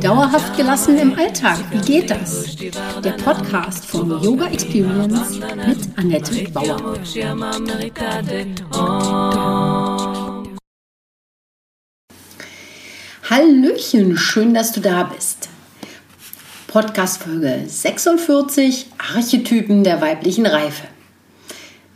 Dauerhaft gelassen im Alltag, wie geht das? Der Podcast von Yoga Experience mit Annette Bauer. Hallöchen, schön, dass du da bist. Podcast Folge 46 Archetypen der weiblichen Reife.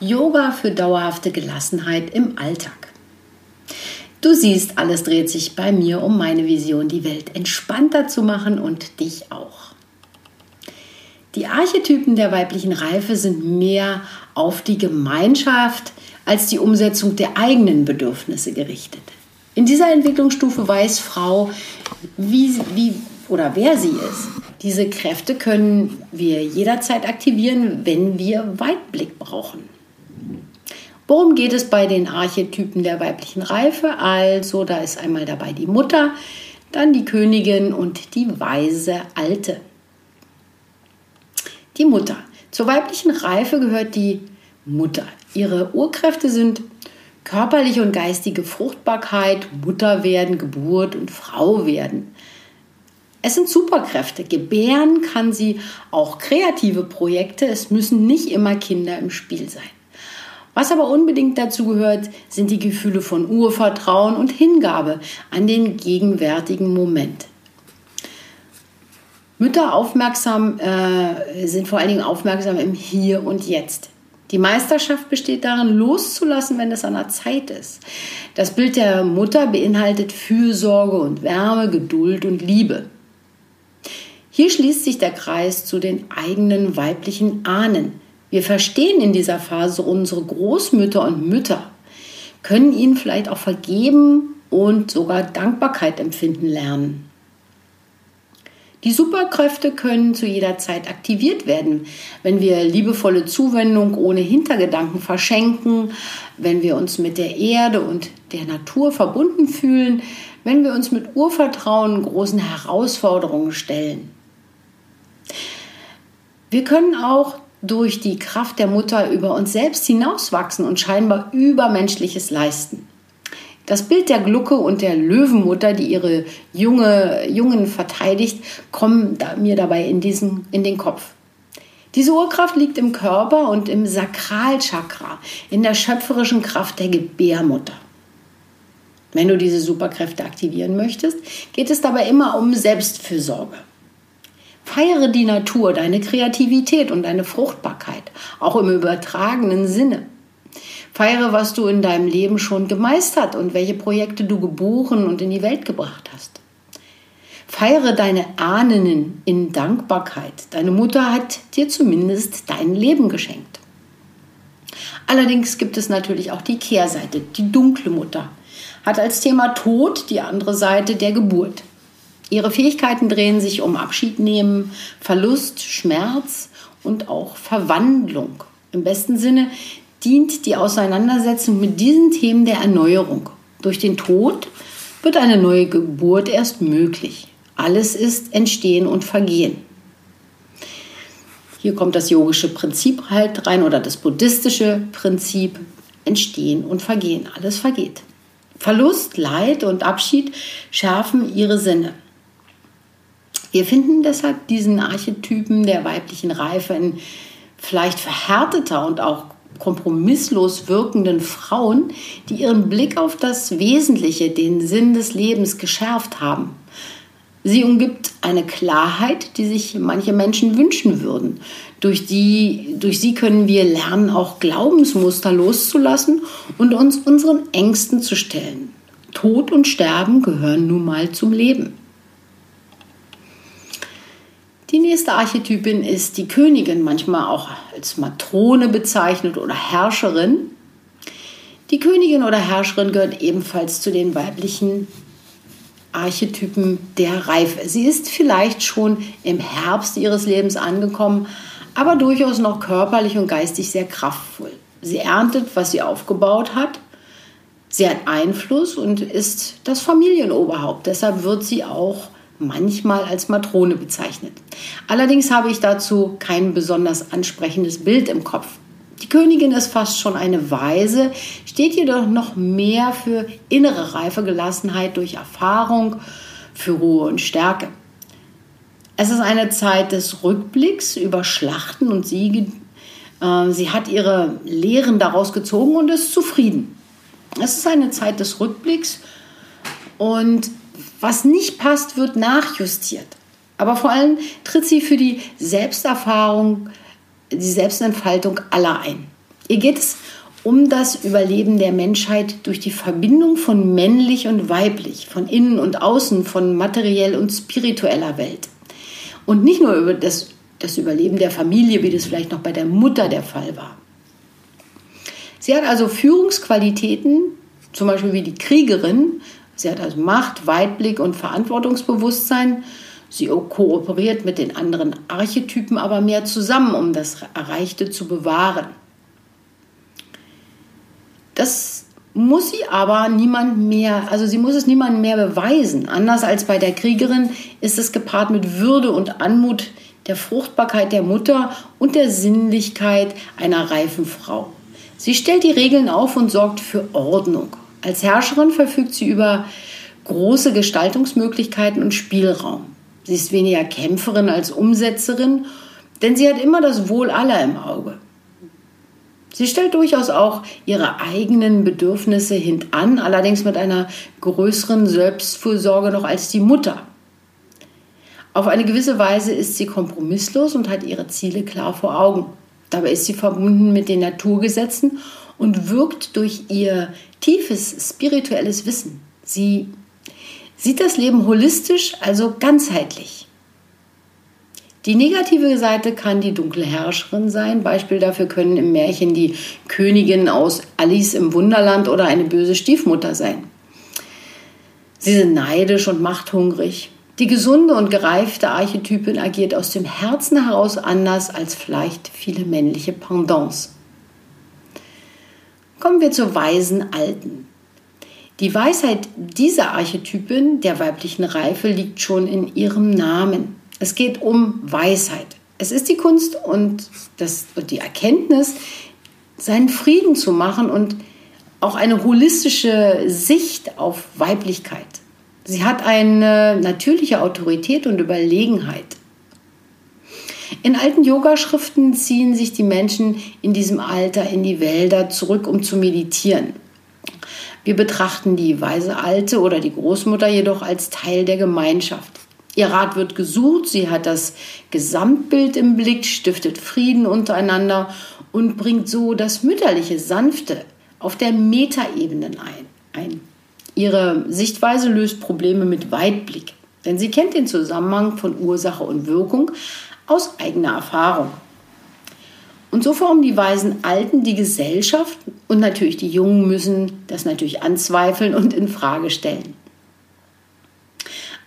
Yoga für dauerhafte Gelassenheit im Alltag. Du siehst, alles dreht sich bei mir um meine Vision, die Welt entspannter zu machen und dich auch. Die Archetypen der weiblichen Reife sind mehr auf die Gemeinschaft als die Umsetzung der eigenen Bedürfnisse gerichtet. In dieser Entwicklungsstufe weiß Frau, wie, wie oder wer sie ist. Diese Kräfte können wir jederzeit aktivieren, wenn wir Weitblick brauchen. Worum geht es bei den Archetypen der weiblichen Reife? Also, da ist einmal dabei die Mutter, dann die Königin und die weise Alte. Die Mutter. Zur weiblichen Reife gehört die Mutter. Ihre Urkräfte sind körperliche und geistige Fruchtbarkeit, Mutter werden, Geburt und Frau werden. Es sind Superkräfte. Gebären kann sie auch kreative Projekte. Es müssen nicht immer Kinder im Spiel sein. Was aber unbedingt dazu gehört, sind die Gefühle von Urvertrauen und Hingabe an den gegenwärtigen Moment. Mütter aufmerksam äh, sind vor allen Dingen aufmerksam im Hier und Jetzt. Die Meisterschaft besteht darin, loszulassen, wenn es an der Zeit ist. Das Bild der Mutter beinhaltet Fürsorge und Wärme, Geduld und Liebe. Hier schließt sich der Kreis zu den eigenen weiblichen Ahnen, wir verstehen in dieser Phase unsere Großmütter und Mütter, können ihnen vielleicht auch vergeben und sogar Dankbarkeit empfinden lernen. Die Superkräfte können zu jeder Zeit aktiviert werden, wenn wir liebevolle Zuwendung ohne Hintergedanken verschenken, wenn wir uns mit der Erde und der Natur verbunden fühlen, wenn wir uns mit Urvertrauen großen Herausforderungen stellen. Wir können auch durch die Kraft der Mutter über uns selbst hinauswachsen und scheinbar Übermenschliches leisten. Das Bild der Glucke und der Löwenmutter, die ihre junge, Jungen verteidigt, kommen mir dabei in, diesen, in den Kopf. Diese Urkraft liegt im Körper und im Sakralchakra, in der schöpferischen Kraft der Gebärmutter. Wenn du diese Superkräfte aktivieren möchtest, geht es dabei immer um Selbstfürsorge. Feiere die Natur, deine Kreativität und deine Fruchtbarkeit, auch im übertragenen Sinne. Feiere, was du in deinem Leben schon gemeistert und welche Projekte du geboren und in die Welt gebracht hast. Feiere deine Ahnen in Dankbarkeit. Deine Mutter hat dir zumindest dein Leben geschenkt. Allerdings gibt es natürlich auch die Kehrseite, die dunkle Mutter. Hat als Thema Tod die andere Seite der Geburt. Ihre Fähigkeiten drehen sich um Abschied nehmen, Verlust, Schmerz und auch Verwandlung. Im besten Sinne dient die Auseinandersetzung mit diesen Themen der Erneuerung. Durch den Tod wird eine neue Geburt erst möglich. Alles ist Entstehen und Vergehen. Hier kommt das yogische Prinzip halt rein oder das buddhistische Prinzip Entstehen und Vergehen. Alles vergeht. Verlust, Leid und Abschied schärfen ihre Sinne. Wir finden deshalb diesen Archetypen der weiblichen Reife in vielleicht verhärteter und auch kompromisslos wirkenden Frauen, die ihren Blick auf das Wesentliche, den Sinn des Lebens geschärft haben. Sie umgibt eine Klarheit, die sich manche Menschen wünschen würden. Durch, die, durch sie können wir lernen, auch Glaubensmuster loszulassen und uns unseren Ängsten zu stellen. Tod und Sterben gehören nun mal zum Leben. Die nächste Archetypin ist die Königin, manchmal auch als Matrone bezeichnet oder Herrscherin. Die Königin oder Herrscherin gehört ebenfalls zu den weiblichen Archetypen der Reife. Sie ist vielleicht schon im Herbst ihres Lebens angekommen, aber durchaus noch körperlich und geistig sehr kraftvoll. Sie erntet, was sie aufgebaut hat. Sie hat Einfluss und ist das Familienoberhaupt. Deshalb wird sie auch manchmal als Matrone bezeichnet. Allerdings habe ich dazu kein besonders ansprechendes Bild im Kopf. Die Königin ist fast schon eine Weise, steht jedoch noch mehr für innere reife Gelassenheit durch Erfahrung, für Ruhe und Stärke. Es ist eine Zeit des Rückblicks über Schlachten und Siege. Äh, sie hat ihre Lehren daraus gezogen und ist zufrieden. Es ist eine Zeit des Rückblicks und was nicht passt, wird nachjustiert. Aber vor allem tritt sie für die Selbsterfahrung, die Selbstentfaltung aller ein. Ihr geht es um das Überleben der Menschheit durch die Verbindung von männlich und weiblich, von innen und außen, von materiell und spiritueller Welt. Und nicht nur über das, das Überleben der Familie, wie das vielleicht noch bei der Mutter der Fall war. Sie hat also Führungsqualitäten, zum Beispiel wie die Kriegerin. Sie hat also Macht, Weitblick und Verantwortungsbewusstsein Sie kooperiert mit den anderen Archetypen aber mehr zusammen, um das Erreichte zu bewahren. Das muss sie aber niemand mehr, also sie muss es niemandem mehr beweisen. Anders als bei der Kriegerin ist es gepaart mit Würde und Anmut, der Fruchtbarkeit der Mutter und der Sinnlichkeit einer reifen Frau. Sie stellt die Regeln auf und sorgt für Ordnung. Als Herrscherin verfügt sie über große Gestaltungsmöglichkeiten und Spielraum. Sie ist weniger Kämpferin als Umsetzerin, denn sie hat immer das Wohl aller im Auge. Sie stellt durchaus auch ihre eigenen Bedürfnisse hintan, allerdings mit einer größeren Selbstfürsorge noch als die Mutter. Auf eine gewisse Weise ist sie kompromisslos und hat ihre Ziele klar vor Augen. Dabei ist sie verbunden mit den Naturgesetzen und wirkt durch ihr tiefes spirituelles Wissen. Sie sieht das Leben holistisch, also ganzheitlich. Die negative Seite kann die dunkle Herrscherin sein. Beispiel dafür können im Märchen die Königin aus Alice im Wunderland oder eine böse Stiefmutter sein. Sie sind neidisch und machthungrig. Die gesunde und gereifte Archetypin agiert aus dem Herzen heraus anders als vielleicht viele männliche Pendants. Kommen wir zur weisen Alten. Die Weisheit dieser Archetypen der weiblichen Reife liegt schon in ihrem Namen. Es geht um Weisheit. Es ist die Kunst und, das, und die Erkenntnis, seinen Frieden zu machen und auch eine holistische Sicht auf Weiblichkeit. Sie hat eine natürliche Autorität und Überlegenheit. In alten Yogaschriften ziehen sich die Menschen in diesem Alter in die Wälder zurück, um zu meditieren. Wir betrachten die weise Alte oder die Großmutter jedoch als Teil der Gemeinschaft. Ihr Rat wird gesucht, sie hat das Gesamtbild im Blick, stiftet Frieden untereinander und bringt so das mütterliche Sanfte auf der Metaebene ein. Ihre Sichtweise löst Probleme mit Weitblick, denn sie kennt den Zusammenhang von Ursache und Wirkung aus eigener Erfahrung. Und so formen die weisen Alten die Gesellschaft und natürlich die Jungen müssen das natürlich anzweifeln und in Frage stellen.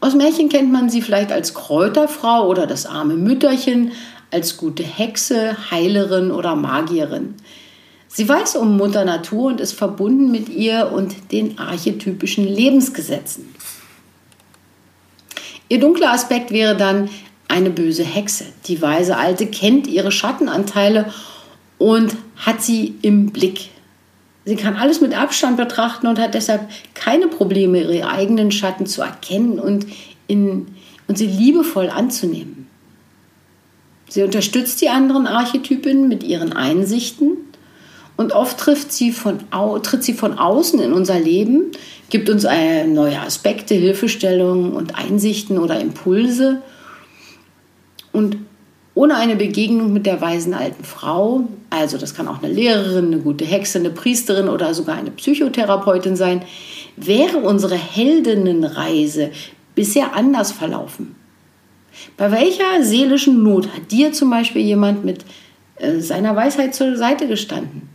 Aus Märchen kennt man sie vielleicht als Kräuterfrau oder das arme Mütterchen, als gute Hexe, Heilerin oder Magierin. Sie weiß um Mutter Natur und ist verbunden mit ihr und den archetypischen Lebensgesetzen. Ihr dunkler Aspekt wäre dann eine böse Hexe. Die weise Alte kennt ihre Schattenanteile und hat sie im Blick. Sie kann alles mit Abstand betrachten und hat deshalb keine Probleme, ihre eigenen Schatten zu erkennen und, in, und sie liebevoll anzunehmen. Sie unterstützt die anderen Archetypen mit ihren Einsichten und oft trifft sie von, tritt sie von außen in unser Leben, gibt uns neue Aspekte, Hilfestellungen und Einsichten oder Impulse und ohne eine Begegnung mit der weisen alten Frau, also das kann auch eine Lehrerin, eine gute Hexe, eine Priesterin oder sogar eine Psychotherapeutin sein, wäre unsere Heldinnenreise bisher anders verlaufen. Bei welcher seelischen Not hat dir zum Beispiel jemand mit äh, seiner Weisheit zur Seite gestanden?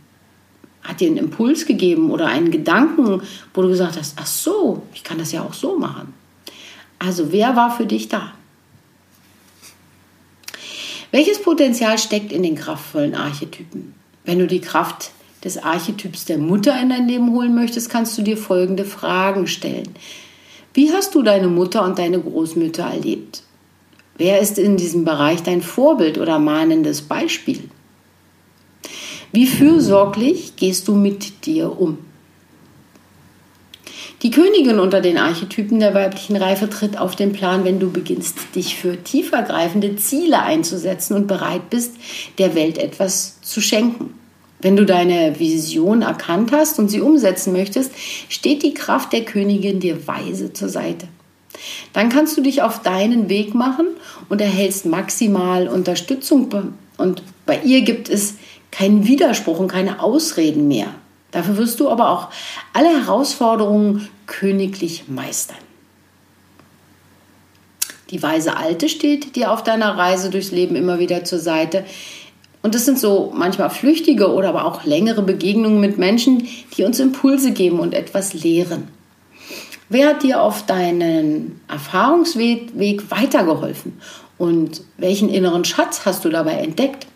hat dir einen Impuls gegeben oder einen Gedanken, wo du gesagt hast, ach so, ich kann das ja auch so machen. Also wer war für dich da? Welches Potenzial steckt in den kraftvollen Archetypen? Wenn du die Kraft des Archetyps der Mutter in dein Leben holen möchtest, kannst du dir folgende Fragen stellen. Wie hast du deine Mutter und deine Großmütter erlebt? Wer ist in diesem Bereich dein Vorbild oder mahnendes Beispiel? Wie fürsorglich gehst du mit dir um? Die Königin unter den Archetypen der weiblichen Reife tritt auf den Plan, wenn du beginnst, dich für tiefergreifende Ziele einzusetzen und bereit bist, der Welt etwas zu schenken. Wenn du deine Vision erkannt hast und sie umsetzen möchtest, steht die Kraft der Königin dir weise zur Seite. Dann kannst du dich auf deinen Weg machen und erhältst maximal Unterstützung. Und bei ihr gibt es keinen Widerspruch und keine Ausreden mehr. Dafür wirst du aber auch alle Herausforderungen königlich meistern. Die weise Alte steht dir auf deiner Reise durchs Leben immer wieder zur Seite. Und das sind so manchmal flüchtige oder aber auch längere Begegnungen mit Menschen, die uns Impulse geben und etwas lehren. Wer hat dir auf deinen Erfahrungsweg weitergeholfen? Und welchen inneren Schatz hast du dabei entdeckt?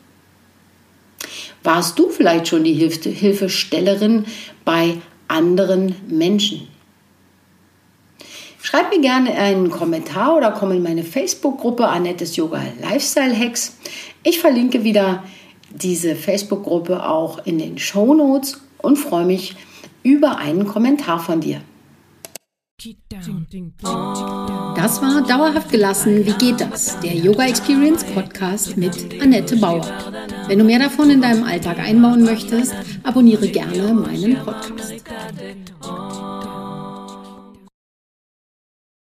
Warst du vielleicht schon die Hilfestellerin bei anderen Menschen? Schreib mir gerne einen Kommentar oder komm in meine Facebook-Gruppe Annettes Yoga Lifestyle Hacks. Ich verlinke wieder diese Facebook-Gruppe auch in den Show Notes und freue mich über einen Kommentar von dir. Das war Dauerhaft gelassen. Wie geht das? Der Yoga Experience Podcast mit Annette Bauer. Wenn du mehr davon in deinem Alltag einbauen möchtest, abonniere gerne meinen Podcast.